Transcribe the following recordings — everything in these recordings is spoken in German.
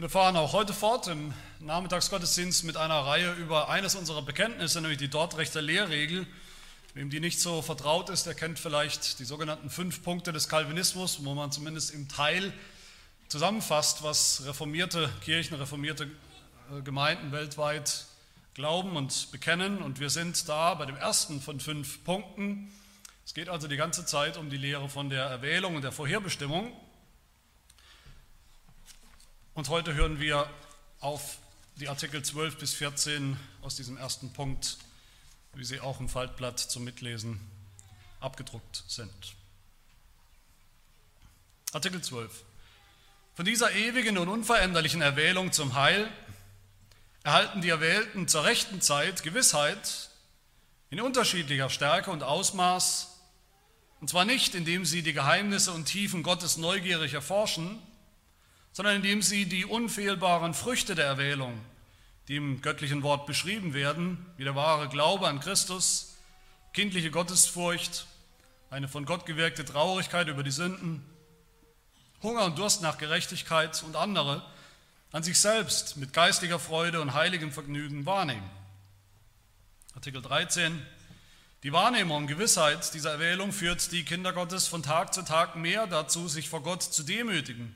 Wir fahren auch heute fort im Nachmittagsgottesdienst mit einer Reihe über eines unserer Bekenntnisse, nämlich die Dortrechter Lehrregel. Wem die nicht so vertraut ist, der kennt vielleicht die sogenannten fünf Punkte des Calvinismus, wo man zumindest im Teil zusammenfasst, was reformierte Kirchen, reformierte äh, Gemeinden weltweit glauben und bekennen. Und wir sind da bei dem ersten von fünf Punkten. Es geht also die ganze Zeit um die Lehre von der Erwählung und der Vorherbestimmung. Und heute hören wir auf die Artikel 12 bis 14 aus diesem ersten Punkt, wie sie auch im Faltblatt zum Mitlesen abgedruckt sind. Artikel 12. Von dieser ewigen und unveränderlichen Erwählung zum Heil erhalten die Erwählten zur rechten Zeit Gewissheit in unterschiedlicher Stärke und Ausmaß, und zwar nicht, indem sie die Geheimnisse und Tiefen Gottes neugierig erforschen, sondern indem sie die unfehlbaren Früchte der Erwählung, die im göttlichen Wort beschrieben werden, wie der wahre Glaube an Christus, kindliche Gottesfurcht, eine von Gott gewirkte Traurigkeit über die Sünden, Hunger und Durst nach Gerechtigkeit und andere, an sich selbst mit geistiger Freude und heiligem Vergnügen wahrnehmen. Artikel 13. Die Wahrnehmung und Gewissheit dieser Erwählung führt die Kinder Gottes von Tag zu Tag mehr dazu, sich vor Gott zu demütigen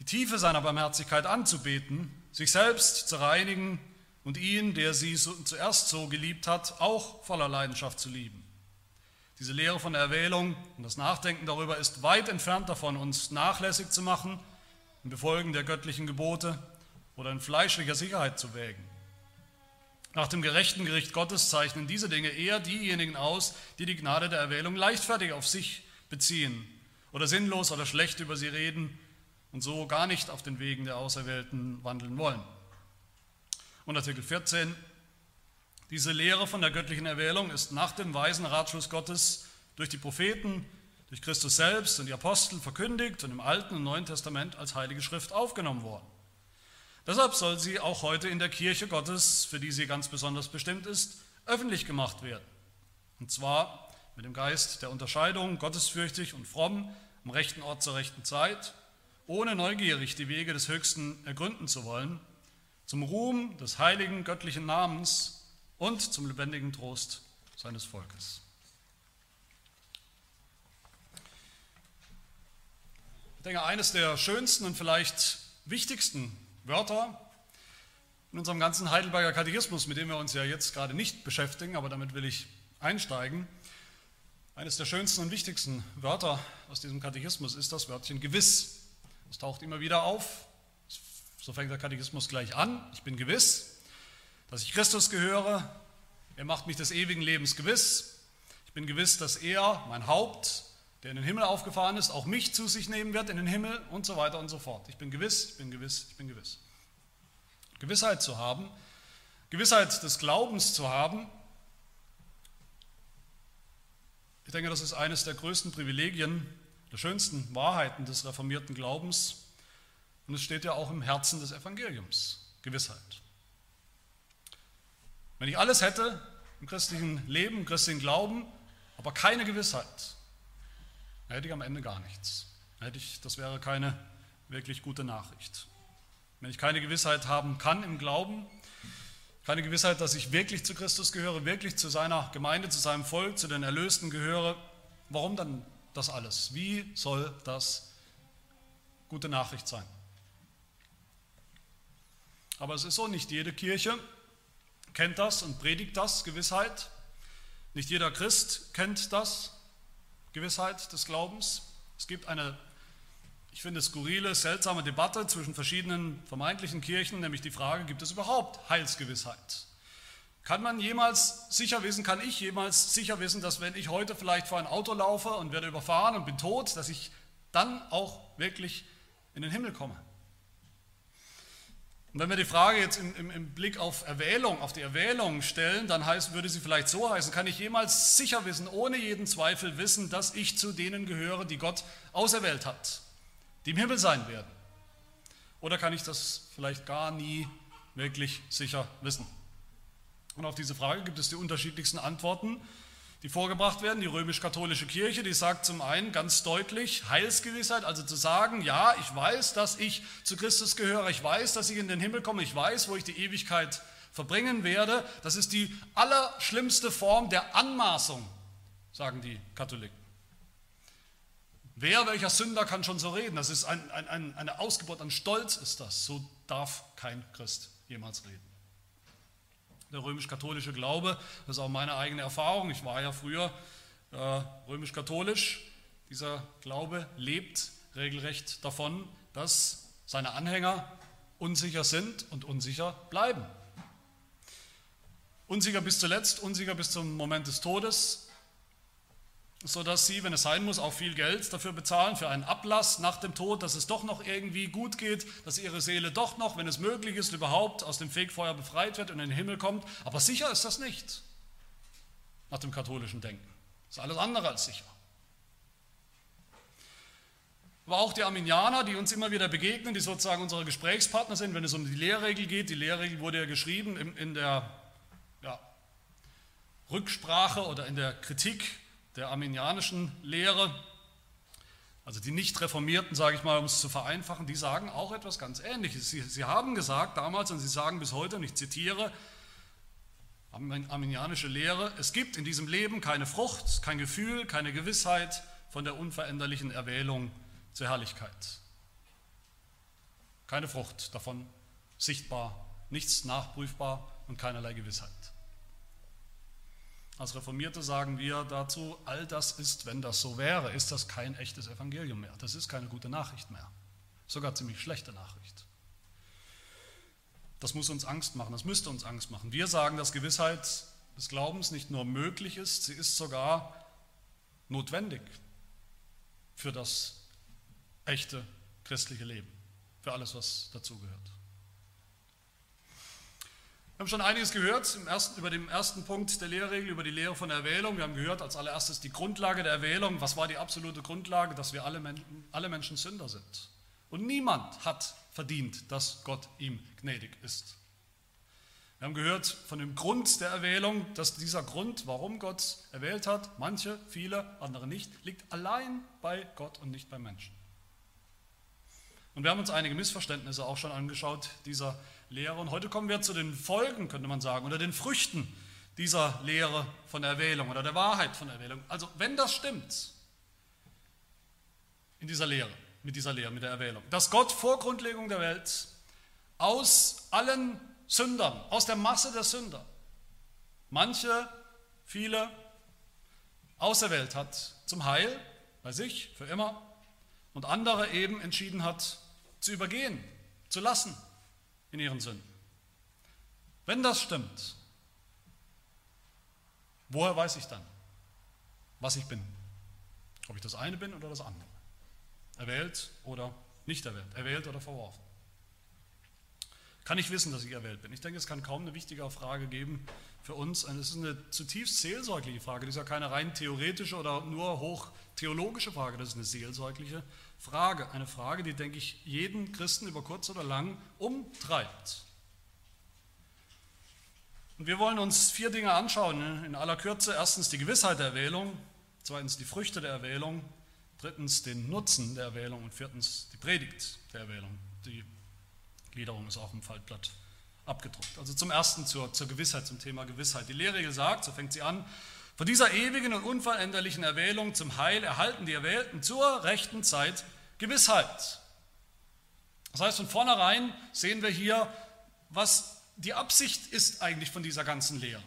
die Tiefe seiner Barmherzigkeit anzubeten, sich selbst zu reinigen und ihn, der sie zuerst so geliebt hat, auch voller Leidenschaft zu lieben. Diese Lehre von der Erwählung und das Nachdenken darüber ist weit entfernt davon, uns nachlässig zu machen im Befolgen der göttlichen Gebote oder in fleischlicher Sicherheit zu wägen. Nach dem gerechten Gericht Gottes zeichnen diese Dinge eher diejenigen aus, die die Gnade der Erwählung leichtfertig auf sich beziehen oder sinnlos oder schlecht über sie reden und so gar nicht auf den Wegen der Auserwählten wandeln wollen. Und Artikel 14, diese Lehre von der göttlichen Erwählung ist nach dem weisen Ratschluss Gottes durch die Propheten, durch Christus selbst und die Apostel verkündigt und im Alten und Neuen Testament als Heilige Schrift aufgenommen worden. Deshalb soll sie auch heute in der Kirche Gottes, für die sie ganz besonders bestimmt ist, öffentlich gemacht werden. Und zwar mit dem Geist der Unterscheidung, gottesfürchtig und fromm, am rechten Ort zur rechten Zeit, ohne neugierig die Wege des Höchsten ergründen zu wollen, zum Ruhm des heiligen göttlichen Namens und zum lebendigen Trost seines Volkes. Ich denke, eines der schönsten und vielleicht wichtigsten Wörter in unserem ganzen Heidelberger Katechismus, mit dem wir uns ja jetzt gerade nicht beschäftigen, aber damit will ich einsteigen. Eines der schönsten und wichtigsten Wörter aus diesem Katechismus ist das Wörtchen gewiss. Es taucht immer wieder auf. So fängt der Katechismus gleich an. Ich bin gewiss, dass ich Christus gehöre. Er macht mich des ewigen Lebens gewiss. Ich bin gewiss, dass er, mein Haupt, der in den Himmel aufgefahren ist, auch mich zu sich nehmen wird in den Himmel und so weiter und so fort. Ich bin gewiss, ich bin gewiss, ich bin gewiss. Gewissheit zu haben, Gewissheit des Glaubens zu haben, ich denke, das ist eines der größten Privilegien, der schönsten Wahrheiten des reformierten Glaubens. Und es steht ja auch im Herzen des Evangeliums, Gewissheit. Wenn ich alles hätte im christlichen Leben, im christlichen Glauben, aber keine Gewissheit, dann hätte ich am Ende gar nichts. Dann hätte ich, das wäre keine wirklich gute Nachricht. Wenn ich keine Gewissheit haben kann im Glauben, keine Gewissheit, dass ich wirklich zu Christus gehöre, wirklich zu seiner Gemeinde, zu seinem Volk, zu den Erlösten gehöre, warum dann das alles? Wie soll das gute Nachricht sein? Aber es ist so, nicht jede Kirche kennt das und predigt das, Gewissheit. Nicht jeder Christ kennt das, Gewissheit des Glaubens. Es gibt eine, ich finde, skurrile, seltsame Debatte zwischen verschiedenen vermeintlichen Kirchen, nämlich die Frage, gibt es überhaupt Heilsgewissheit? Kann man jemals sicher wissen, kann ich jemals sicher wissen, dass wenn ich heute vielleicht vor ein Auto laufe und werde überfahren und bin tot, dass ich dann auch wirklich in den Himmel komme? Und wenn wir die Frage jetzt im, im, im, Blick auf Erwählung, auf die Erwählung stellen, dann heißt, würde sie vielleicht so heißen, kann ich jemals sicher wissen, ohne jeden Zweifel wissen, dass ich zu denen gehöre, die Gott auserwählt hat, die im Himmel sein werden? Oder kann ich das vielleicht gar nie wirklich sicher wissen? Und auf diese Frage gibt es die unterschiedlichsten Antworten. die vorgebracht werden. Die römisch-katholische Kirche, die sagt zum einen ganz deutlich Heilsgewissheit, also zu sagen, ja, ich weiß, dass ich zu Christus gehöre, ich weiß, dass ich in den Himmel komme, ich weiß, wo ich die Ewigkeit verbringen werde. Das ist die allerschlimmste Form der Anmaßung, sagen die Katholiken. Wer, welcher Sünder kann schon so reden? Das ist ein, ein, ein, eine Ausgeburt an Stolz, ist das. So darf kein Christ jemals reden. Der römisch-katholische Glaube, das ist auch meine eigene Erfahrung. Ich war ja früher äh, römisch-katholisch. Dieser Glaube lebt regelrecht davon, dass seine Anhänger unsicher sind und unsicher bleiben. Unsicher bis zuletzt, unsicher bis zum Moment des Todes, sodass sie, wenn es sein muss, auch viel Geld dafür bezahlen, für einen Ablass nach dem Tod, dass es doch noch irgendwie gut geht, dass ihre Seele doch noch, wenn es möglich ist, überhaupt aus dem Fegfeuer befreit wird und in den Himmel kommt. Aber sicher ist das nicht, nach dem katholischen Denken. Das ist alles andere als sicher. Aber auch die Arminianer, die uns immer wieder begegnen, die sozusagen unsere Gesprächspartner sind, wenn es um die Lehrregel geht. Die Lehrregel wurde ja geschrieben in, in der ja, Rücksprache oder in der Kritik der arminianischen Lehre, also die Nicht-Reformierten, sage ich mal, um es zu vereinfachen, die sagen auch etwas ganz Ähnliches. Sie, sie haben gesagt damals und sie sagen bis heute, und ich zitiere, arminianische Lehre, es gibt in diesem Leben keine Frucht, kein Gefühl, keine Gewissheit von der unveränderlichen Erwählung zur Herrlichkeit. Keine Frucht davon sichtbar, nichts nachprüfbar und keinerlei Gewissheit. Als Reformierte sagen wir dazu, all das ist, wenn das so wäre, ist das kein echtes Evangelium mehr. Das ist keine gute Nachricht mehr. Sogar ziemlich schlechte Nachricht. Das muss uns Angst machen, das müsste uns Angst machen. Wir sagen, dass Gewissheit des Glaubens nicht nur möglich ist, sie ist sogar notwendig für das echte christliche Leben, für alles, was dazugehört. Wir haben schon einiges gehört ersten, über den ersten Punkt der Lehrregel, über die Lehre von Erwählung. Wir haben gehört als allererstes die Grundlage der Erwählung. Was war die absolute Grundlage? Dass wir alle, alle Menschen Sünder sind. Und niemand hat verdient, dass Gott ihm gnädig ist. Wir haben gehört von dem Grund der Erwählung, dass dieser Grund, warum Gott erwählt hat, manche, viele, andere nicht, liegt allein bei Gott und nicht beim Menschen. Und wir haben uns einige Missverständnisse auch schon angeschaut dieser Lehre. Und heute kommen wir zu den Folgen, könnte man sagen, oder den Früchten dieser Lehre von Erwählung oder der Wahrheit von Erwählung. Also wenn das stimmt in dieser Lehre, mit dieser Lehre, mit der Erwählung, dass Gott vor Grundlegung der Welt aus allen Sündern, aus der Masse der Sünder, manche, viele auserwählt hat zum Heil bei sich für immer und andere eben entschieden hat zu übergehen, zu lassen, in ihren Sünden. Wenn das stimmt, woher weiß ich dann, was ich bin? Ob ich das eine bin oder das andere? Erwählt oder nicht erwählt? Erwählt oder verworfen? Kann ich wissen, dass ich erwählt bin? Ich denke, es kann kaum eine wichtigere Frage geben für uns. Es ist eine zutiefst seelsorgliche Frage. Das ist ja keine rein theoretische oder nur hoch theologische Frage. Das ist eine seelsorgliche Frage. Eine Frage, die, denke ich, jeden Christen über kurz oder lang umtreibt. Und wir wollen uns vier Dinge anschauen in aller Kürze. Erstens die Gewissheit der Erwählung, zweitens die Früchte der Erwählung, drittens den Nutzen der Erwählung und viertens die Predigt der Erwählung, die Gliederung ist auch im Faltblatt abgedruckt. Also zum ersten zur, zur Gewissheit, zum Thema Gewissheit. Die Lehrregel sagt, so fängt sie an, von dieser ewigen und unveränderlichen Erwählung zum Heil erhalten die Erwählten zur rechten Zeit Gewissheit. Das heißt, von vornherein sehen wir hier, was die Absicht ist eigentlich von dieser ganzen Lehre.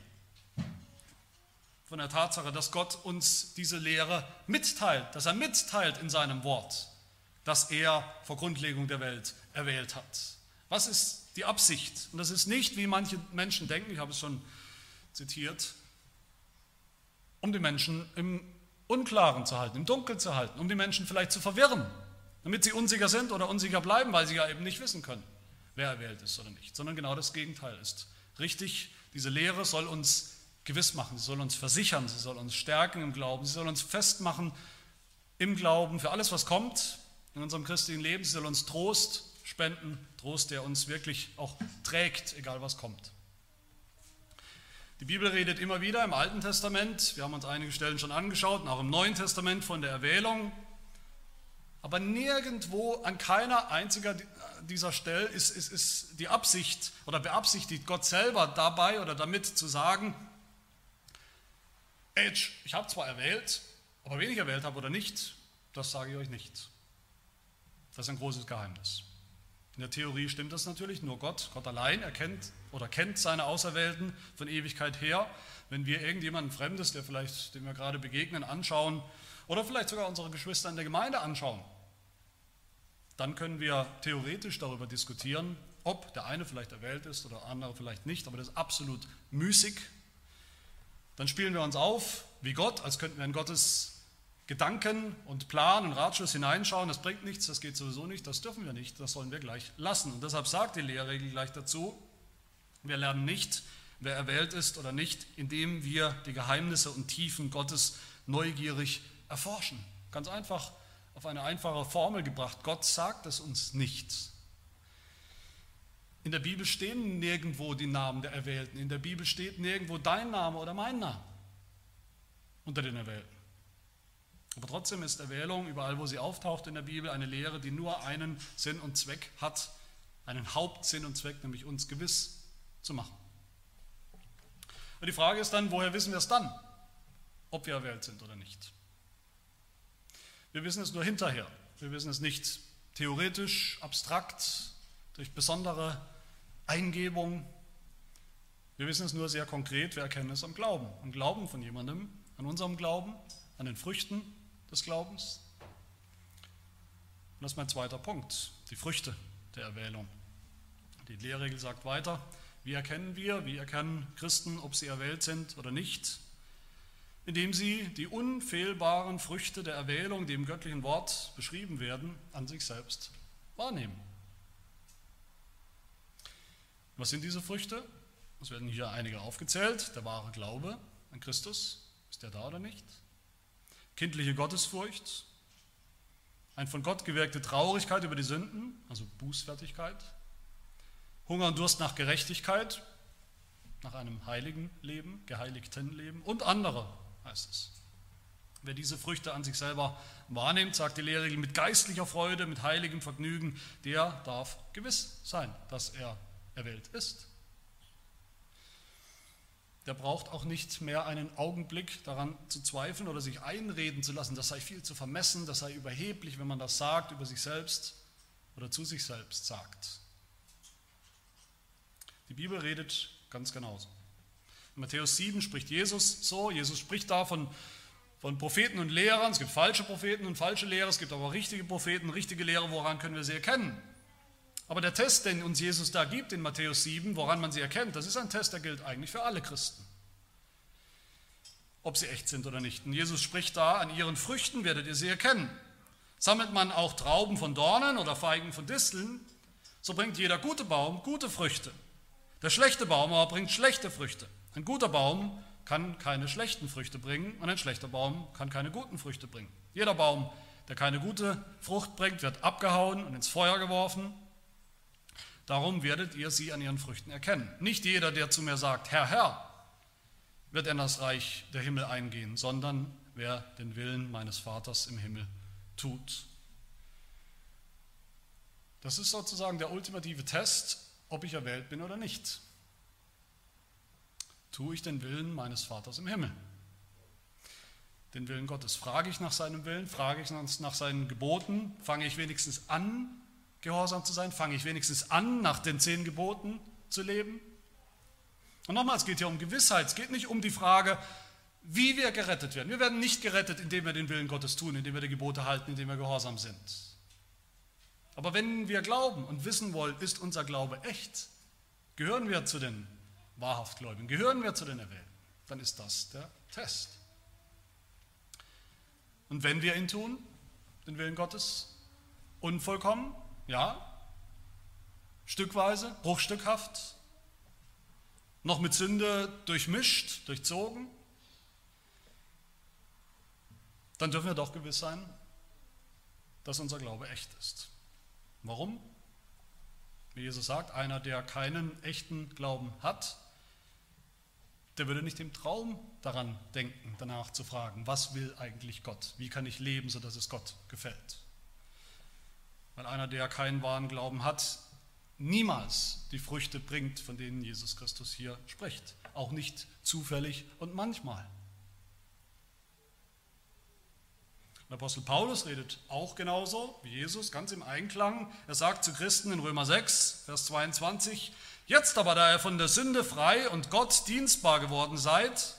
Von der Tatsache, dass Gott uns diese Lehre mitteilt, dass er mitteilt in seinem Wort, dass er vor Grundlegung der Welt erwählt hat. Was ist die Absicht? Und das ist nicht, wie manche Menschen denken, ich habe es schon zitiert, um die Menschen im Unklaren zu halten, im Dunkeln zu halten, um die Menschen vielleicht zu verwirren, damit sie unsicher sind oder unsicher bleiben, weil sie ja eben nicht wissen können, wer erwählt ist oder nicht, sondern genau das Gegenteil ist. Richtig, diese Lehre soll uns gewiss machen, sie soll uns versichern, sie soll uns stärken im Glauben, sie soll uns festmachen im Glauben für alles, was kommt in unserem christlichen Leben, sie soll uns Trost spenden, Trost, der uns wirklich auch trägt, egal was kommt. Die Bibel redet immer wieder im Alten Testament, wir haben uns einige Stellen schon angeschaut, auch im Neuen Testament von der Erwählung. Aber nirgendwo an keiner einziger dieser Stelle ist, ist, ist die Absicht oder beabsichtigt Gott selber dabei oder damit zu sagen, ich habe zwar erwählt, aber wen ich erwählt habe oder nicht, das sage ich euch nicht. Das ist ein großes Geheimnis. In der Theorie stimmt das natürlich, nur Gott, Gott allein erkennt oder kennt seine Auserwählten von Ewigkeit her. Wenn wir irgendjemanden Fremdes, der vielleicht, dem wir gerade begegnen, anschauen oder vielleicht sogar unsere Geschwister in der Gemeinde anschauen, dann können wir theoretisch darüber diskutieren, ob der eine vielleicht erwählt ist oder der andere vielleicht nicht, aber das ist absolut müßig. Dann spielen wir uns auf wie Gott, als könnten wir in Gottes Gedanken und Plan und Ratschluss hineinschauen. Das bringt nichts, das geht sowieso nicht, das dürfen wir nicht, das sollen wir gleich lassen. Und deshalb sagt die Lehrregel gleich dazu, wir lernen nicht, wer erwählt ist oder nicht, indem wir die Geheimnisse und Tiefen Gottes neugierig erforschen. Ganz einfach auf eine einfache Formel gebracht. Gott sagt es uns nicht. In der Bibel stehen nirgendwo die Namen der Erwählten. In der Bibel steht nirgendwo dein Name oder mein Name unter den Erwählten. Aber trotzdem ist Erwählung, überall wo sie auftaucht in der Bibel, eine Lehre, die nur einen Sinn und Zweck hat, einen Hauptsinn und Zweck, nämlich uns gewiss zu machen. Und die Frage ist dann, woher wissen wir es dann, ob wir erwählt sind oder nicht? Wir wissen es nur hinterher. Wir wissen es nicht theoretisch, abstrakt, durch besondere Eingebung. Wir wissen es nur sehr konkret, wir erkennen es am Glauben. Am Glauben von jemandem, an unserem Glauben, an den Früchten des Glaubens. Und das ist mein zweiter Punkt, die Früchte der Erwählung. Die Lehrregel sagt weiter, wie erkennen wir, wie erkennen Christen, ob sie erwählt sind oder nicht? indem sie die unfehlbaren Früchte der Erwählung, die im göttlichen Wort beschrieben werden, an sich selbst wahrnehmen. Was sind diese Früchte? Es werden hier einige aufgezählt. Der wahre Glaube an Christus, ist der da oder nicht? Kindliche Gottesfurcht, ein von Gott gewirkte Traurigkeit über die Sünden, also Bußfertigkeit, Hunger und Durst nach Gerechtigkeit, nach einem heiligen Leben, geheiligten Leben und andere heißt es. Wer diese Früchte an sich selber wahrnimmt, sagt die Lehre mit geistlicher Freude, mit heiligem Vergnügen, der darf gewiss sein, dass er erwählt ist. Der braucht auch nicht mehr einen Augenblick daran zu zweifeln oder sich einreden zu lassen, das sei viel zu vermessen, das sei überheblich, wenn man das sagt über sich selbst oder zu sich selbst sagt. Die Bibel redet ganz genauso. In Matthäus 7 spricht Jesus so, Jesus spricht da von, von Propheten und Lehrern, es gibt falsche Propheten und falsche Lehrer, es gibt aber richtige Propheten, richtige Lehrer, woran können wir sie erkennen? Aber der Test, den uns Jesus da gibt in Matthäus 7, woran man sie erkennt, das ist ein Test, der gilt eigentlich für alle Christen. Ob sie echt sind oder nicht. Und Jesus spricht da, an ihren Früchten werdet ihr sie erkennen. Sammelt man auch Trauben von Dornen oder Feigen von Disteln, so bringt jeder gute Baum gute Früchte. Der schlechte Baum aber bringt schlechte Früchte. Ein guter Baum kann keine schlechten Früchte bringen und ein schlechter Baum kann keine guten Früchte bringen. Jeder Baum, der keine gute Frucht bringt, wird abgehauen und ins Feuer geworfen. Darum werdet ihr sie an ihren Früchten erkennen. Nicht jeder, der zu mir sagt, Herr, Herr, wird in das Reich der Himmel eingehen, sondern wer den Willen meines Vaters im Himmel tut. Das ist sozusagen der ultimative Test, ob ich erwählt bin oder nicht. Tue ich den Willen meines Vaters im Himmel? Den Willen Gottes. Frage ich nach seinem Willen? Frage ich nach seinen Geboten? Fange ich wenigstens an, gehorsam zu sein? Fange ich wenigstens an, nach den zehn Geboten zu leben? Und nochmal, es geht hier um Gewissheit. Es geht nicht um die Frage, wie wir gerettet werden. Wir werden nicht gerettet, indem wir den Willen Gottes tun, indem wir die Gebote halten, indem wir gehorsam sind. Aber wenn wir glauben und wissen wollen, ist unser Glaube echt, gehören wir zu den wahrhaft Gläubigen, gehören wir zu den Erwählten, dann ist das der Test. Und wenn wir ihn tun, den Willen Gottes, unvollkommen, ja, stückweise, bruchstückhaft, noch mit Sünde durchmischt, durchzogen, dann dürfen wir doch gewiss sein, dass unser Glaube echt ist. Warum? Wie Jesus sagt, einer, der keinen echten Glauben hat, der würde nicht im Traum daran denken, danach zu fragen, was will eigentlich Gott? Wie kann ich leben, sodass es Gott gefällt? Weil einer, der keinen wahren Glauben hat, niemals die Früchte bringt, von denen Jesus Christus hier spricht. Auch nicht zufällig und manchmal. Der Apostel Paulus redet auch genauso wie Jesus, ganz im Einklang. Er sagt zu Christen in Römer 6, Vers 22, Jetzt aber, da ihr von der Sünde frei und Gott dienstbar geworden seid,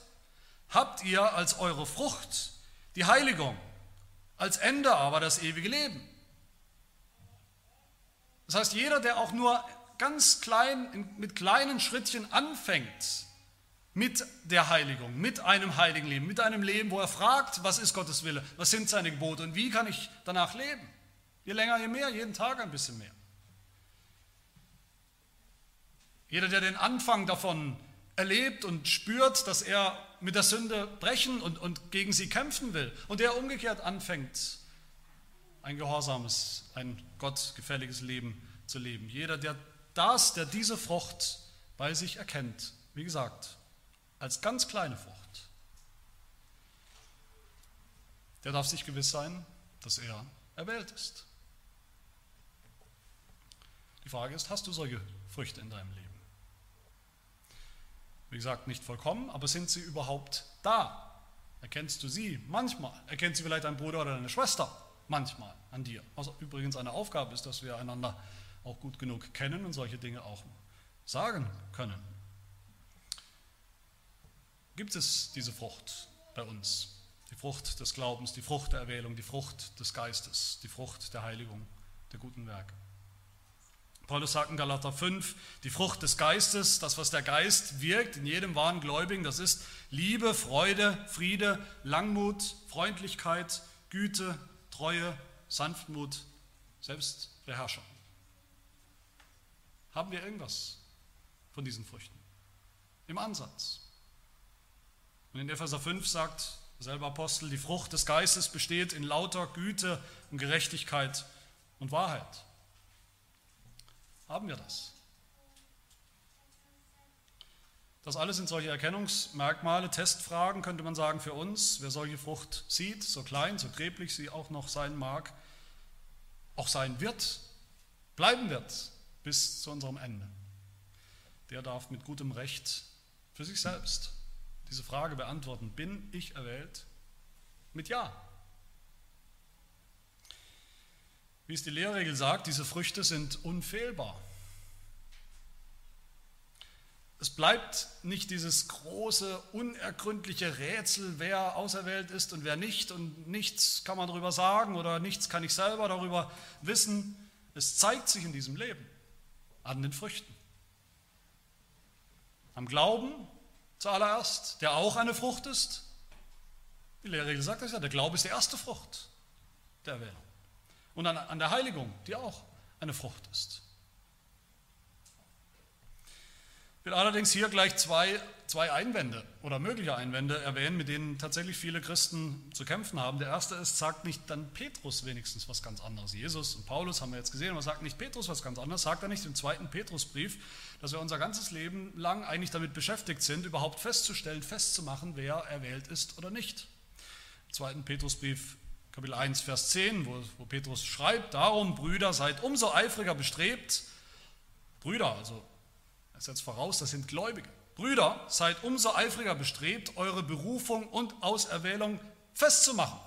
habt ihr als eure Frucht die Heiligung, als Ende aber das ewige Leben. Das heißt, jeder, der auch nur ganz klein, mit kleinen Schrittchen anfängt mit der Heiligung, mit einem heiligen Leben, mit einem Leben, wo er fragt, was ist Gottes Wille, was sind seine Gebote und wie kann ich danach leben. Je länger, je mehr, jeden Tag ein bisschen mehr. Jeder, der den Anfang davon erlebt und spürt, dass er mit der Sünde brechen und, und gegen sie kämpfen will und der umgekehrt anfängt, ein gehorsames, ein gottgefälliges Leben zu leben. Jeder, der das, der diese Frucht bei sich erkennt, wie gesagt, als ganz kleine Frucht, der darf sich gewiss sein, dass er erwählt ist. Die Frage ist, hast du solche Früchte in deinem Leben? Wie gesagt, nicht vollkommen, aber sind sie überhaupt da? Erkennst du sie? Manchmal. Erkennt sie vielleicht dein Bruder oder deine Schwester? Manchmal an dir. Was übrigens eine Aufgabe ist, dass wir einander auch gut genug kennen und solche Dinge auch sagen können. Gibt es diese Frucht bei uns? Die Frucht des Glaubens, die Frucht der Erwählung, die Frucht des Geistes, die Frucht der Heiligung, der guten Werke. Paulus sagt in Galater 5, die Frucht des Geistes, das, was der Geist wirkt in jedem wahren Gläubigen, das ist Liebe, Freude, Friede, Langmut, Freundlichkeit, Güte, Treue, Sanftmut, Selbstbeherrschung. Haben wir irgendwas von diesen Früchten? Im Ansatz. Und in Epheser 5 sagt derselbe Apostel, die Frucht des Geistes besteht in lauter Güte und Gerechtigkeit und Wahrheit. Haben wir das? Das alles sind solche Erkennungsmerkmale, Testfragen, könnte man sagen, für uns. Wer solche Frucht sieht, so klein, so gräblich sie auch noch sein mag, auch sein wird, bleiben wird bis zu unserem Ende. Der darf mit gutem Recht für sich selbst diese Frage beantworten, bin ich erwählt? Mit Ja. Wie es die Lehrregel sagt, diese Früchte sind unfehlbar. Es bleibt nicht dieses große, unergründliche Rätsel, wer auserwählt ist und wer nicht, und nichts kann man darüber sagen oder nichts kann ich selber darüber wissen. Es zeigt sich in diesem Leben an den Früchten. Am Glauben zuallererst, der auch eine Frucht ist. Die Lehrregel sagt das ja, der Glaube ist die erste Frucht der Erwählung und an, an der Heiligung, die auch eine Frucht ist. Ich will allerdings hier gleich zwei, zwei Einwände oder mögliche Einwände erwähnen, mit denen tatsächlich viele Christen zu kämpfen haben. Der erste ist, sagt nicht dann Petrus wenigstens was ganz anderes. Jesus und Paulus haben wir jetzt gesehen, aber sagt nicht Petrus was ganz anderes. Sagt er nicht im zweiten Petrusbrief, dass wir unser ganzes Leben lang eigentlich damit beschäftigt sind, überhaupt festzustellen, festzumachen, wer erwählt ist oder nicht. Im zweiten Petrusbrief Kapitel 1, Vers 10, wo, wo Petrus schreibt, darum, Brüder, seid umso eifriger bestrebt, Brüder, also er setzt voraus, das sind Gläubige, Brüder, seid umso eifriger bestrebt, eure Berufung und Auserwählung festzumachen.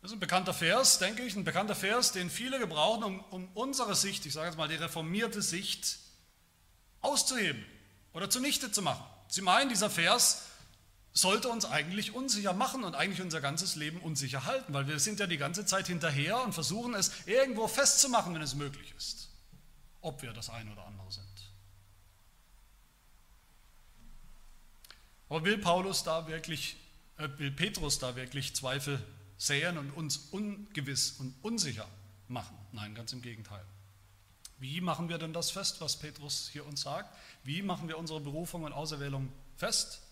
Das ist ein bekannter Vers, denke ich, ein bekannter Vers, den viele gebrauchen, um, um unsere Sicht, ich sage jetzt mal die reformierte Sicht, auszuheben oder zunichte zu machen. Sie meinen, dieser Vers sollte uns eigentlich unsicher machen und eigentlich unser ganzes Leben unsicher halten, weil wir sind ja die ganze Zeit hinterher und versuchen es irgendwo festzumachen, wenn es möglich ist, ob wir das eine oder andere sind. Aber will Paulus da wirklich, äh, will Petrus da wirklich Zweifel säen und uns ungewiss und unsicher machen? Nein, ganz im Gegenteil. Wie machen wir denn das fest, was Petrus hier uns sagt? Wie machen wir unsere Berufung und Auserwählung fest?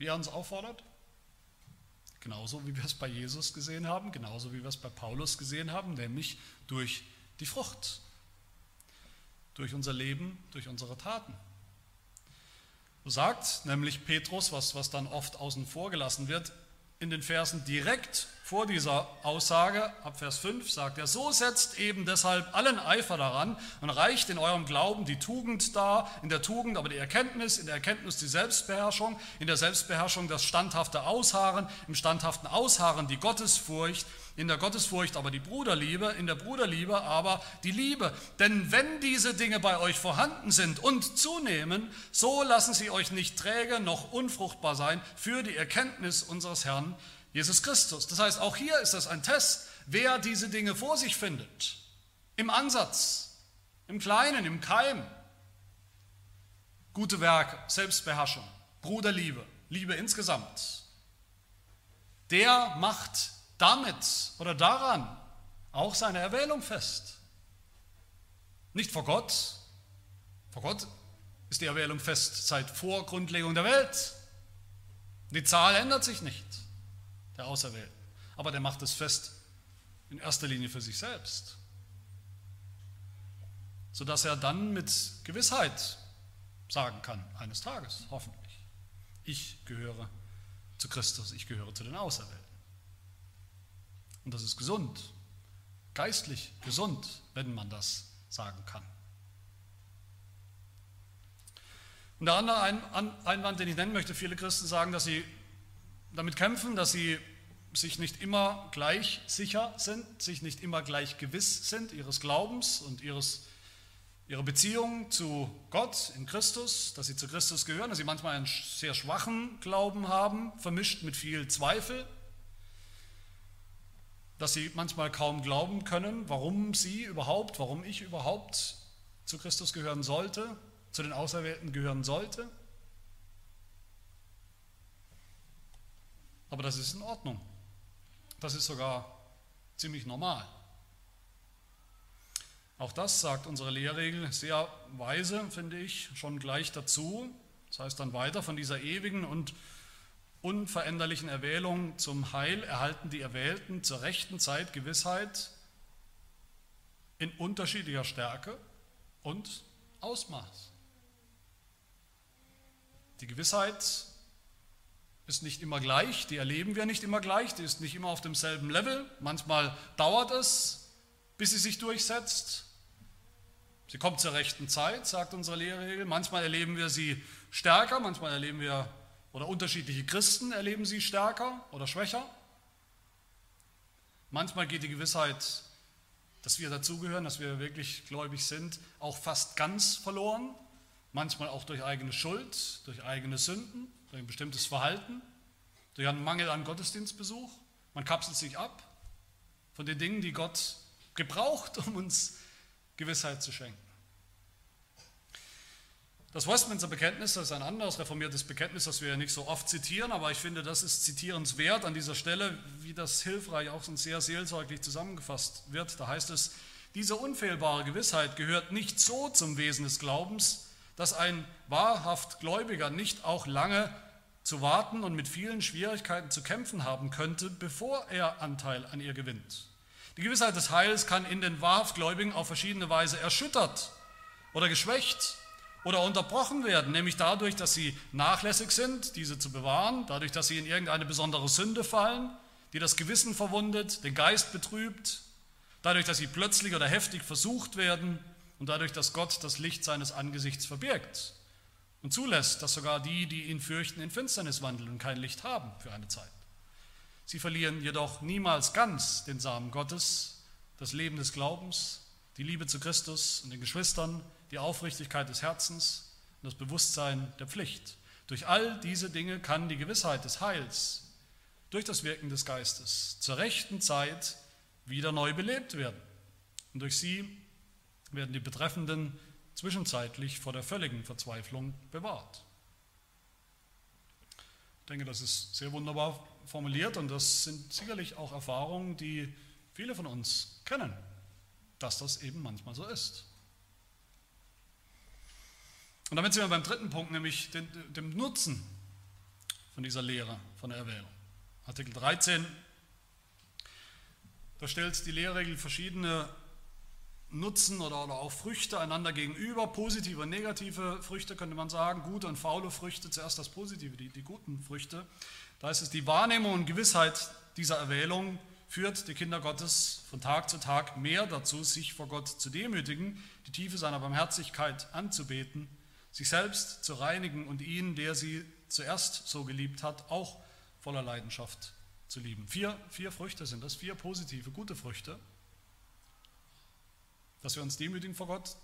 wie er uns auffordert? Genauso wie wir es bei Jesus gesehen haben, genauso wie wir es bei Paulus gesehen haben, nämlich durch die Frucht, durch unser Leben, durch unsere Taten. So sagt nämlich Petrus, was, was dann oft außen vor gelassen wird, in den Versen direkt vor dieser Aussage, ab Vers 5, sagt er, so setzt eben deshalb allen Eifer daran und reicht in eurem Glauben die Tugend dar, in der Tugend aber die Erkenntnis, in der Erkenntnis die Selbstbeherrschung, in der Selbstbeherrschung das standhafte Ausharren, im standhaften Ausharren die Gottesfurcht, in der Gottesfurcht aber die Bruderliebe, in der Bruderliebe aber die Liebe. Denn wenn diese Dinge bei euch vorhanden sind und zunehmen, so lassen sie euch nicht träge noch unfruchtbar sein für die Erkenntnis unseres Herrn Jesus Christus. Das heißt, auch hier ist das ein Test, wer diese Dinge vor sich findet. Im Ansatz, im Kleinen, im Keim. Gute Werke, Selbstbeherrschung, Bruderliebe, Liebe insgesamt. Der macht damit oder daran auch seine Erwählung fest. Nicht vor Gott. Vor Gott ist die Erwählung fest seit vor Grundlegung der Welt. Die Zahl ändert sich nicht, der Auserwählten. Aber der macht es fest in erster Linie für sich selbst. Sodass er dann mit Gewissheit sagen kann, eines Tages, hoffentlich, ich gehöre zu Christus, ich gehöre zu den Auserwählten. Und das ist gesund, geistlich gesund, wenn man das sagen kann. Und der andere Einwand, den ich nennen möchte, viele Christen sagen, dass sie damit kämpfen, dass sie sich nicht immer gleich sicher sind, sich nicht immer gleich gewiss sind ihres Glaubens und ihres, ihrer Beziehung zu Gott in Christus, dass sie zu Christus gehören, dass sie manchmal einen sehr schwachen Glauben haben, vermischt mit viel Zweifel dass sie manchmal kaum glauben können, warum sie überhaupt, warum ich überhaupt zu Christus gehören sollte, zu den Auserwählten gehören sollte. Aber das ist in Ordnung. Das ist sogar ziemlich normal. Auch das sagt unsere Lehrregel sehr weise, finde ich, schon gleich dazu. Das heißt dann weiter von dieser ewigen und unveränderlichen Erwählung zum Heil erhalten die Erwählten zur rechten Zeit Gewissheit in unterschiedlicher Stärke und Ausmaß. Die Gewissheit ist nicht immer gleich, die erleben wir nicht immer gleich, die ist nicht immer auf demselben Level. Manchmal dauert es, bis sie sich durchsetzt. Sie kommt zur rechten Zeit, sagt unsere Lehrregel. Manchmal erleben wir sie stärker, manchmal erleben wir oder unterschiedliche Christen erleben sie stärker oder schwächer. Manchmal geht die Gewissheit, dass wir dazugehören, dass wir wirklich gläubig sind, auch fast ganz verloren. Manchmal auch durch eigene Schuld, durch eigene Sünden, durch ein bestimmtes Verhalten, durch einen Mangel an Gottesdienstbesuch. Man kapselt sich ab von den Dingen, die Gott gebraucht, um uns Gewissheit zu schenken. Das Westminster Bekenntnis, das ist ein anderes reformiertes Bekenntnis, das wir ja nicht so oft zitieren, aber ich finde, das ist zitierenswert an dieser Stelle, wie das hilfreich auch und sehr seelsorglich zusammengefasst wird. Da heißt es, diese unfehlbare Gewissheit gehört nicht so zum Wesen des Glaubens, dass ein wahrhaft Gläubiger nicht auch lange zu warten und mit vielen Schwierigkeiten zu kämpfen haben könnte, bevor er Anteil an ihr gewinnt. Die Gewissheit des Heils kann in den wahrhaft Gläubigen auf verschiedene Weise erschüttert oder geschwächt oder unterbrochen werden, nämlich dadurch, dass sie nachlässig sind, diese zu bewahren, dadurch, dass sie in irgendeine besondere Sünde fallen, die das Gewissen verwundet, den Geist betrübt, dadurch, dass sie plötzlich oder heftig versucht werden und dadurch, dass Gott das Licht seines Angesichts verbirgt und zulässt, dass sogar die, die ihn fürchten, in Finsternis wandeln und kein Licht haben für eine Zeit. Sie verlieren jedoch niemals ganz den Samen Gottes, das Leben des Glaubens, die Liebe zu Christus und den Geschwistern, die Aufrichtigkeit des Herzens und das Bewusstsein der Pflicht. Durch all diese Dinge kann die Gewissheit des Heils durch das Wirken des Geistes zur rechten Zeit wieder neu belebt werden. Und durch sie werden die Betreffenden zwischenzeitlich vor der völligen Verzweiflung bewahrt. Ich denke, das ist sehr wunderbar formuliert und das sind sicherlich auch Erfahrungen, die viele von uns kennen, dass das eben manchmal so ist. Und damit sind wir beim dritten Punkt, nämlich den, dem Nutzen von dieser Lehre, von der Erwählung. Artikel 13, da stellt die Lehrregel verschiedene Nutzen oder, oder auch Früchte einander gegenüber, positive und negative Früchte könnte man sagen, gute und faule Früchte, zuerst das Positive, die, die guten Früchte. Da ist es die Wahrnehmung und Gewissheit dieser Erwählung, führt die Kinder Gottes von Tag zu Tag mehr dazu, sich vor Gott zu demütigen, die Tiefe seiner Barmherzigkeit anzubeten, sich selbst zu reinigen und ihn, der sie zuerst so geliebt hat, auch voller Leidenschaft zu lieben. Vier, vier Früchte sind das, vier positive, gute Früchte dass wir uns demütigen vor Gott,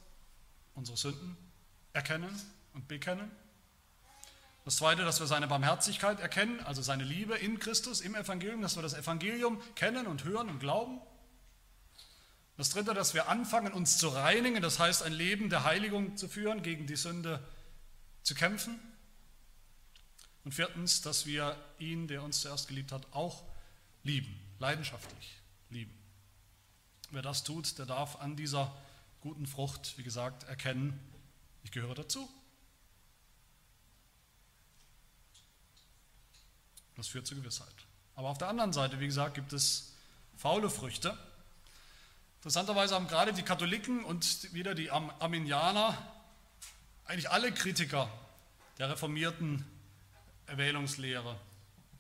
unsere Sünden erkennen und bekennen. Das Zweite, dass wir seine Barmherzigkeit erkennen, also seine Liebe in Christus, im Evangelium, dass wir das Evangelium kennen und hören und glauben. Das Dritte, dass wir anfangen, uns zu reinigen, das heißt ein Leben der Heiligung zu führen, gegen die Sünde zu kämpfen. Und viertens, dass wir ihn, der uns zuerst geliebt hat, auch lieben, leidenschaftlich lieben. Wer das tut, der darf an dieser guten Frucht, wie gesagt, erkennen, ich gehöre dazu. Das führt zur Gewissheit. Aber auf der anderen Seite, wie gesagt, gibt es faule Früchte. Interessanterweise haben gerade die Katholiken und wieder die Arminianer, eigentlich alle Kritiker der reformierten Erwählungslehre,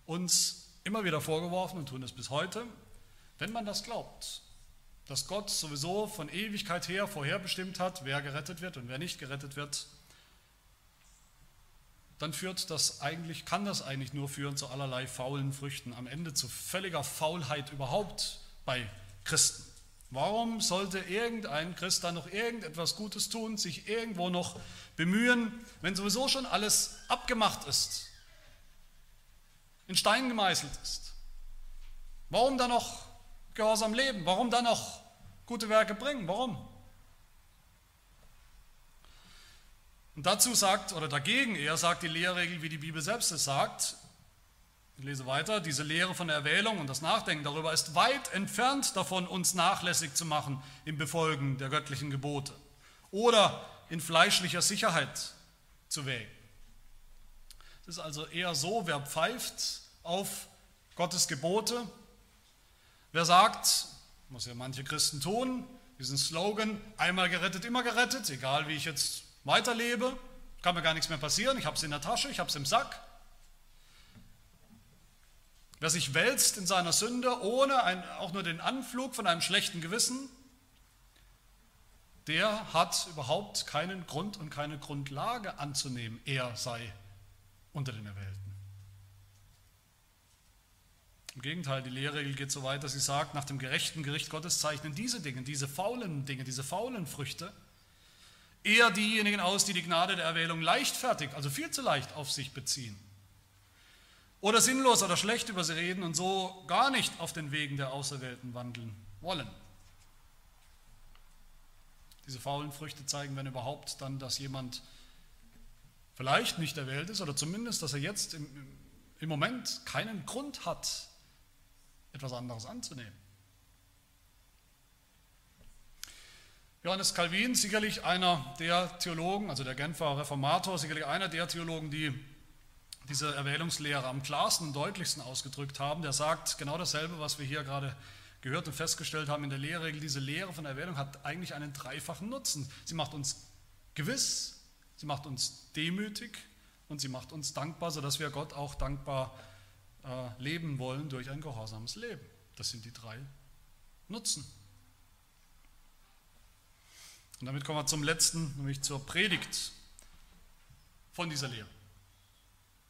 uns immer wieder vorgeworfen und tun es bis heute, wenn man das glaubt, dass Gott sowieso von Ewigkeit her vorherbestimmt hat, wer gerettet wird und wer nicht gerettet wird, dann führt das eigentlich, kann das eigentlich nur führen zu allerlei faulen Früchten, am Ende zu völliger Faulheit überhaupt bei Christen. Warum sollte irgendein Christ dann noch irgendetwas Gutes tun, sich irgendwo noch bemühen, wenn sowieso schon alles abgemacht ist, in Stein gemeißelt ist? Warum dann noch Gehorsam leben? Warum dann noch gute Werke bringen? Warum? Und dazu sagt, oder dagegen eher sagt die Lehrregel, wie die Bibel selbst es sagt, ich lese weiter, diese Lehre von der Erwählung und das Nachdenken darüber ist weit entfernt davon, uns nachlässig zu machen im Befolgen der göttlichen Gebote oder in fleischlicher Sicherheit zu wägen. Es ist also eher so, wer pfeift auf Gottes Gebote, Wer sagt, was ja manche Christen tun, diesen Slogan, einmal gerettet, immer gerettet, egal wie ich jetzt weiterlebe, kann mir gar nichts mehr passieren, ich habe es in der Tasche, ich habe es im Sack. Wer sich wälzt in seiner Sünde, ohne ein, auch nur den Anflug von einem schlechten Gewissen, der hat überhaupt keinen Grund und keine Grundlage anzunehmen, er sei unter den Erwählten. Im Gegenteil, die Lehrregel geht so weit, dass sie sagt, nach dem gerechten Gericht Gottes zeichnen diese Dinge, diese faulen Dinge, diese faulen Früchte, eher diejenigen aus, die die Gnade der Erwählung leichtfertig, also viel zu leicht auf sich beziehen. Oder sinnlos oder schlecht über sie reden und so gar nicht auf den Wegen der Auserwählten wandeln wollen. Diese faulen Früchte zeigen, wenn überhaupt, dann, dass jemand vielleicht nicht erwählt ist oder zumindest, dass er jetzt im, im Moment keinen Grund hat, etwas anderes anzunehmen. Johannes Calvin, sicherlich einer der Theologen, also der Genfer Reformator, sicherlich einer der Theologen, die diese Erwählungslehre am klarsten und deutlichsten ausgedrückt haben, der sagt genau dasselbe, was wir hier gerade gehört und festgestellt haben in der Lehrregel. Diese Lehre von Erwählung hat eigentlich einen dreifachen Nutzen. Sie macht uns gewiss, sie macht uns demütig und sie macht uns dankbar, sodass wir Gott auch dankbar äh, leben wollen durch ein gehorsames Leben. Das sind die drei Nutzen. Und damit kommen wir zum letzten, nämlich zur Predigt von dieser Lehre,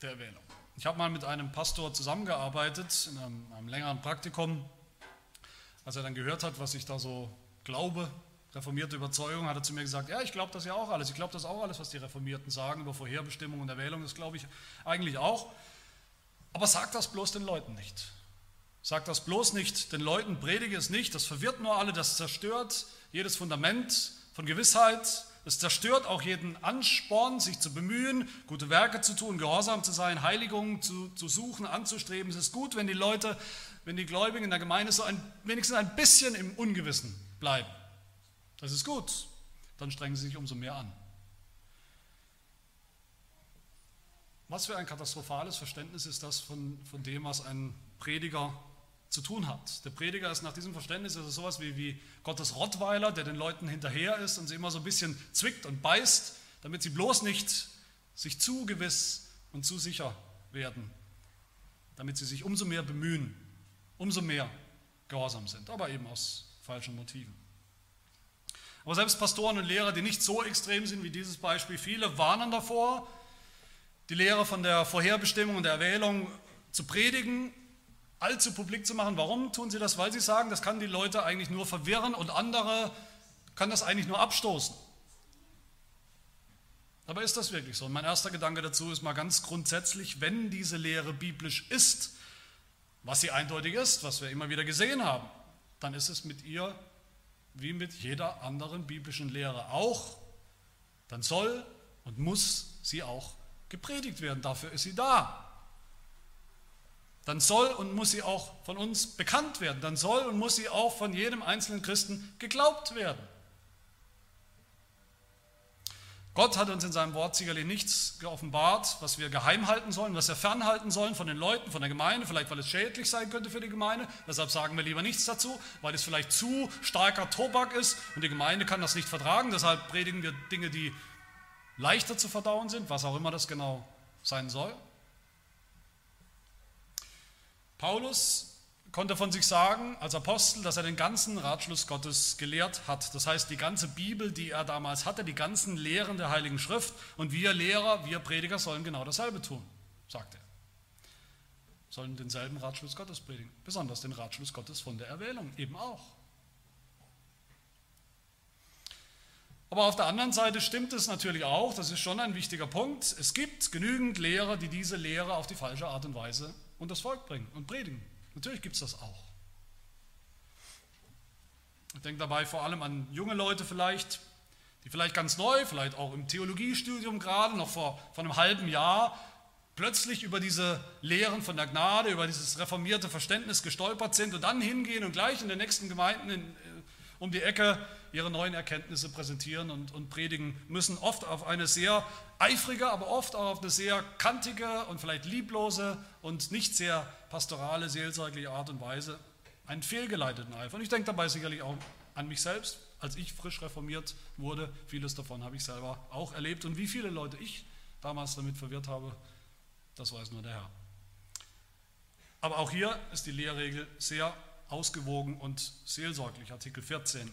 der Erwählung. Ich habe mal mit einem Pastor zusammengearbeitet in einem, einem, längeren Praktikum. Als er dann gehört hat, was ich da so glaube, reformierte Überzeugung, hat er zu mir gesagt, ja, ich glaube das ja auch alles. Ich glaube das auch alles, was die Reformierten sagen über Vorherbestimmung und Erwählung. Das glaube ich eigentlich auch. Aber sag das bloß den Leuten nicht. Sag das bloß nicht den Leuten, predige es nicht, das verwirrt nur alle, das zerstört jedes Fundament von Gewissheit, es zerstört auch jeden Ansporn, sich zu bemühen, gute Werke zu tun, gehorsam zu sein, Heiligung zu, zu suchen, anzustreben. Es ist gut, wenn die Leute, wenn die Gläubigen in der Gemeinde so ein, wenigstens ein bisschen im Ungewissen bleiben. Das ist gut, dann strengen sie sich umso mehr an. Was für ein katastrophales Verständnis ist das von, von dem, was ein Prediger zu tun hat. Der Prediger ist nach diesem Verständnis also sowas wie, wie Gottes Rottweiler, der den Leuten hinterher ist und sie immer so ein bisschen zwickt und beißt, damit sie bloß nicht sich zu gewiss und zu sicher werden, damit sie sich umso mehr bemühen, umso mehr gehorsam sind, aber eben aus falschen Motiven. Aber selbst Pastoren und Lehrer, die nicht so extrem sind wie dieses Beispiel, viele warnen davor, die Lehre von der Vorherbestimmung und der Erwählung zu predigen allzu publik zu machen. Warum tun sie das? Weil sie sagen, das kann die Leute eigentlich nur verwirren und andere kann das eigentlich nur abstoßen. Aber ist das wirklich so? Und mein erster Gedanke dazu ist mal ganz grundsätzlich, wenn diese Lehre biblisch ist, was sie eindeutig ist, was wir immer wieder gesehen haben, dann ist es mit ihr wie mit jeder anderen biblischen Lehre auch. Dann soll und muss sie auch gepredigt werden. Dafür ist sie da dann soll und muss sie auch von uns bekannt werden. Dann soll und muss sie auch von jedem einzelnen Christen geglaubt werden. Gott hat uns in seinem Wort sicherlich nichts geoffenbart, was wir geheim halten sollen, was wir fernhalten sollen von den Leuten, von der Gemeinde, vielleicht weil es schädlich sein könnte für die Gemeinde. Deshalb sagen wir lieber nichts dazu, weil es vielleicht zu starker Tobak ist und die Gemeinde kann das nicht vertragen. Deshalb predigen wir Dinge, die leichter zu verdauen sind, was auch immer das genau sein soll. Paulus konnte von sich sagen, als Apostel, dass er den ganzen Ratschluss Gottes gelehrt hat. Das heißt, die ganze Bibel, die er damals hatte, die ganzen Lehren der Heiligen Schrift. Und wir Lehrer, wir Prediger sollen genau dasselbe tun, sagt er. Sollen denselben Ratschluss Gottes predigen. Besonders den Ratschluss Gottes von der Erwählung eben auch. Aber auf der anderen Seite stimmt es natürlich auch, das ist schon ein wichtiger Punkt, es gibt genügend Lehrer, die diese Lehre auf die falsche Art und Weise und das Volk bringen und predigen. Natürlich gibt es das auch. Ich denke dabei vor allem an junge Leute vielleicht, die vielleicht ganz neu, vielleicht auch im Theologiestudium gerade, noch vor, vor einem halben Jahr, plötzlich über diese Lehren von der Gnade, über dieses reformierte Verständnis gestolpert sind und dann hingehen und gleich in den nächsten Gemeinden in, äh, um die Ecke ihre neuen Erkenntnisse präsentieren und, und predigen müssen, oft auf eine sehr eifrige, aber oft auch auf eine sehr kantige und vielleicht lieblose und nicht sehr pastorale, seelsorgliche Art und Weise einen fehlgeleiteten Eifer. Und ich denke dabei sicherlich auch an mich selbst, als ich frisch reformiert wurde. Vieles davon habe ich selber auch erlebt. Und wie viele Leute ich damals damit verwirrt habe, das weiß nur der Herr. Aber auch hier ist die Lehrregel sehr ausgewogen und seelsorglich. Artikel 14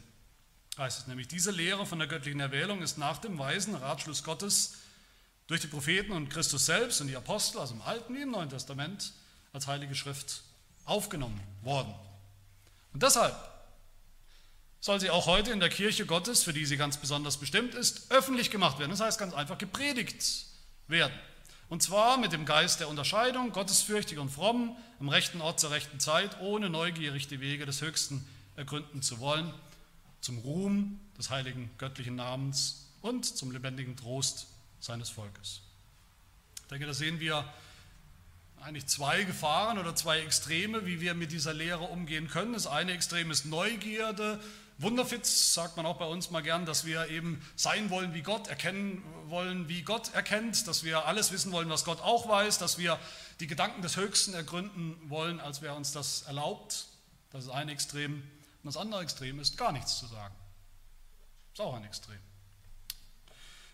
heißt es nämlich, diese Lehre von der göttlichen Erwählung ist nach dem weisen Ratschluss Gottes durch die Propheten und Christus selbst und die Apostel, also im Alten wie im Neuen Testament, als Heilige Schrift aufgenommen worden. Und deshalb soll sie auch heute in der Kirche Gottes, für die sie ganz besonders bestimmt ist, öffentlich gemacht werden. Das heißt ganz einfach gepredigt werden. Und zwar mit dem Geist der Unterscheidung, gottesfürchtig und fromm, am rechten Ort zur rechten Zeit, ohne neugierig die Wege des Höchsten ergründen zu wollen, zum Ruhm des heiligen göttlichen Namens und zum lebendigen Trost seines Volkes. Ich denke, da sehen wir eigentlich zwei Gefahren oder zwei Extreme, wie wir mit dieser Lehre umgehen können. Das eine Extrem ist Neugierde, Wunderfitz, sagt man auch bei uns mal gern, dass wir eben sein wollen wie Gott, erkennen wollen, wie Gott erkennt, dass wir alles wissen wollen, was Gott auch weiß, dass wir die Gedanken des Höchsten ergründen wollen, als wer uns das erlaubt. Das ist ein Extrem. Und das andere Extrem ist, gar nichts zu sagen. Ist auch ein Extrem.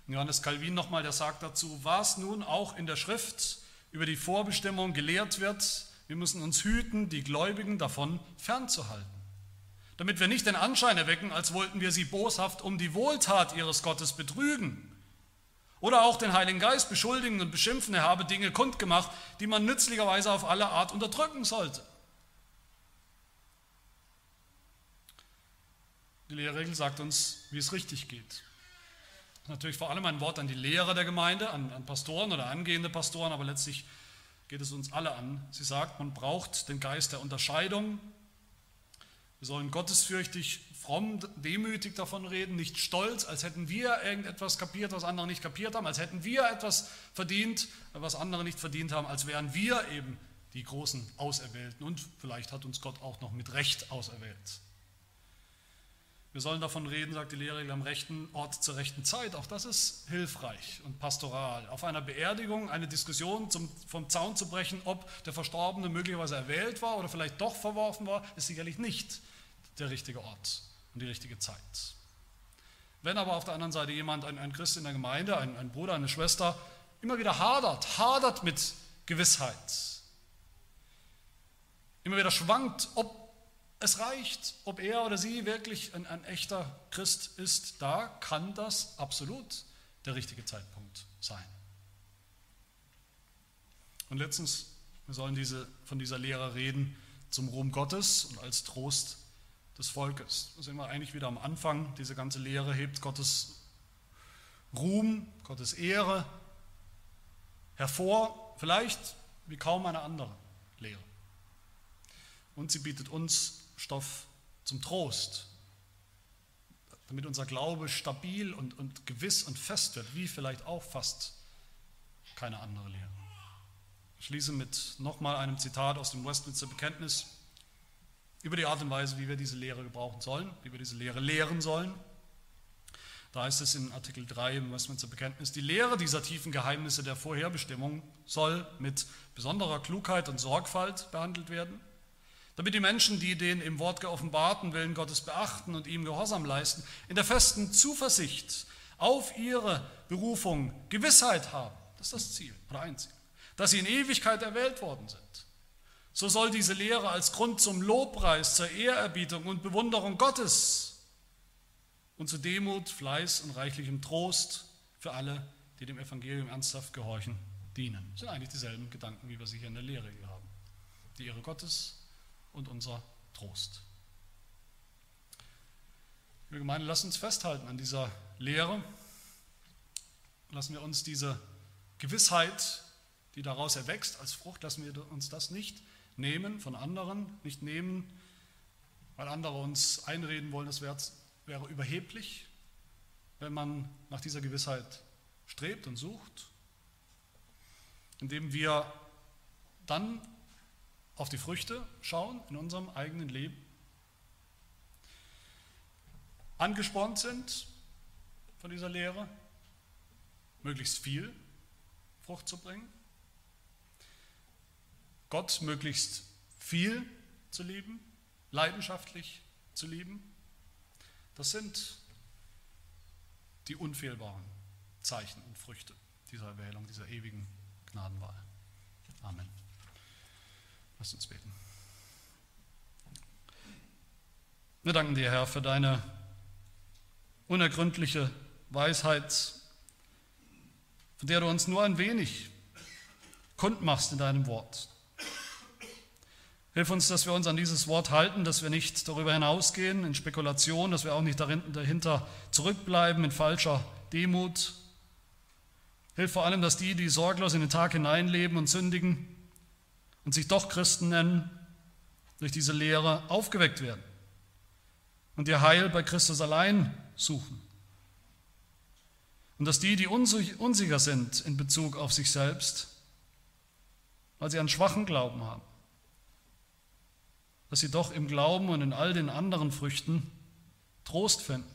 Johannes Calvin nochmal, der sagt dazu, was nun auch in der Schrift über die Vorbestimmung gelehrt wird, wir müssen uns hüten, die Gläubigen davon fernzuhalten, damit wir nicht den Anschein erwecken, als wollten wir sie boshaft um die Wohltat ihres Gottes betrügen. Oder auch den Heiligen Geist beschuldigen und beschimpfen, er habe Dinge kundgemacht, die man nützlicherweise auf alle Art unterdrücken sollte. Die Lehrregel sagt uns, wie es richtig geht natürlich vor allem ein Wort an die Lehrer der Gemeinde, an, an Pastoren oder angehende Pastoren, aber letztlich geht es uns alle an. Sie sagt, man braucht den Geist der Unterscheidung. Wir sollen gottesfürchtig, fromm, demütig davon reden, nicht stolz, als hätten wir irgendetwas kapiert, was andere nicht kapiert haben, als hätten wir etwas verdient, was andere nicht verdient haben, als wären wir eben die großen Auserwählten. Und vielleicht hat uns Gott auch noch mit Recht auserwählt. Wir sollen davon reden, sagt die Lehre, am rechten Ort zur rechten Zeit. Auch das ist hilfreich und pastoral. Auf einer Beerdigung eine Diskussion zum, vom Zaun zu brechen, ob der Verstorbene möglicherweise erwählt war oder vielleicht doch verworfen war, ist sicherlich nicht der richtige Ort und die richtige Zeit. Wenn aber auf der anderen Seite jemand, ein, ein Christ in der Gemeinde, ein, ein Bruder, eine Schwester, immer wieder hadert, hadert mit Gewissheit, immer wieder schwankt, ob es reicht, ob er oder sie wirklich ein, ein echter Christ ist, da kann das absolut der richtige Zeitpunkt sein. Und letztens, wir sollen diese, von dieser Lehre reden zum Ruhm Gottes und als Trost des Volkes. Da sind wir eigentlich wieder am Anfang. Diese ganze Lehre hebt Gottes Ruhm, Gottes Ehre hervor, vielleicht wie kaum eine andere Lehre. Und sie bietet uns Stoff zum Trost, damit unser Glaube stabil und, und gewiss und fest wird, wie vielleicht auch fast keine andere Lehre. Ich schließe mit nochmal einem Zitat aus dem Westminster Bekenntnis über die Art und Weise, wie wir diese Lehre gebrauchen sollen, wie wir diese Lehre lehren sollen. Da heißt es in Artikel 3 im Westminster Bekenntnis, die Lehre dieser tiefen Geheimnisse der Vorherbestimmung soll mit besonderer Klugheit und Sorgfalt behandelt werden damit die Menschen, die den im Wort geoffenbarten Willen Gottes beachten und ihm Gehorsam leisten, in der festen Zuversicht auf ihre Berufung Gewissheit haben. Das ist das Ziel oder ein Ziel. Dass sie in Ewigkeit erwählt worden sind. So soll diese Lehre als Grund zum Lobpreis, zur Ehrerbietung und Bewunderung Gottes und zu Demut, Fleiß und reichlichem Trost für alle, die dem Evangelium ernsthaft gehorchen, dienen. Das sind eigentlich dieselben Gedanken, wie wir sie hier in der Lehre haben. Die Ehre Gottes, und unser Trost. Liebe Gemeinde, lasst uns festhalten an dieser Lehre. Lassen wir uns diese Gewissheit, die daraus erwächst als Frucht, lassen wir uns das nicht nehmen von anderen, nicht nehmen, weil andere uns einreden wollen, das wäre, wäre überheblich, wenn man nach dieser Gewissheit strebt und sucht, indem wir dann auf die Früchte schauen in unserem eigenen Leben, angespornt sind von dieser Lehre, möglichst viel Frucht zu bringen, Gott möglichst viel zu lieben, leidenschaftlich zu lieben. Das sind die unfehlbaren Zeichen und Früchte dieser Erwählung, dieser ewigen Gnadenwahl. Amen. Lass uns beten. Wir danken dir, Herr, für deine unergründliche Weisheit, von der du uns nur ein wenig kundmachst in deinem Wort. Hilf uns, dass wir uns an dieses Wort halten, dass wir nicht darüber hinausgehen in Spekulation, dass wir auch nicht dahinter zurückbleiben in falscher Demut. Hilf vor allem, dass die, die sorglos in den Tag hineinleben und sündigen, und sich doch Christen nennen, durch diese Lehre aufgeweckt werden und ihr Heil bei Christus allein suchen. Und dass die, die unsicher sind in Bezug auf sich selbst, weil sie einen schwachen Glauben haben, dass sie doch im Glauben und in all den anderen Früchten Trost finden,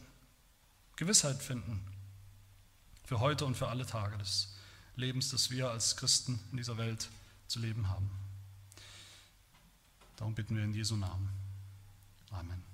Gewissheit finden für heute und für alle Tage des Lebens, das wir als Christen in dieser Welt zu leben haben. Darum bitten wir in Jesu Namen. Amen.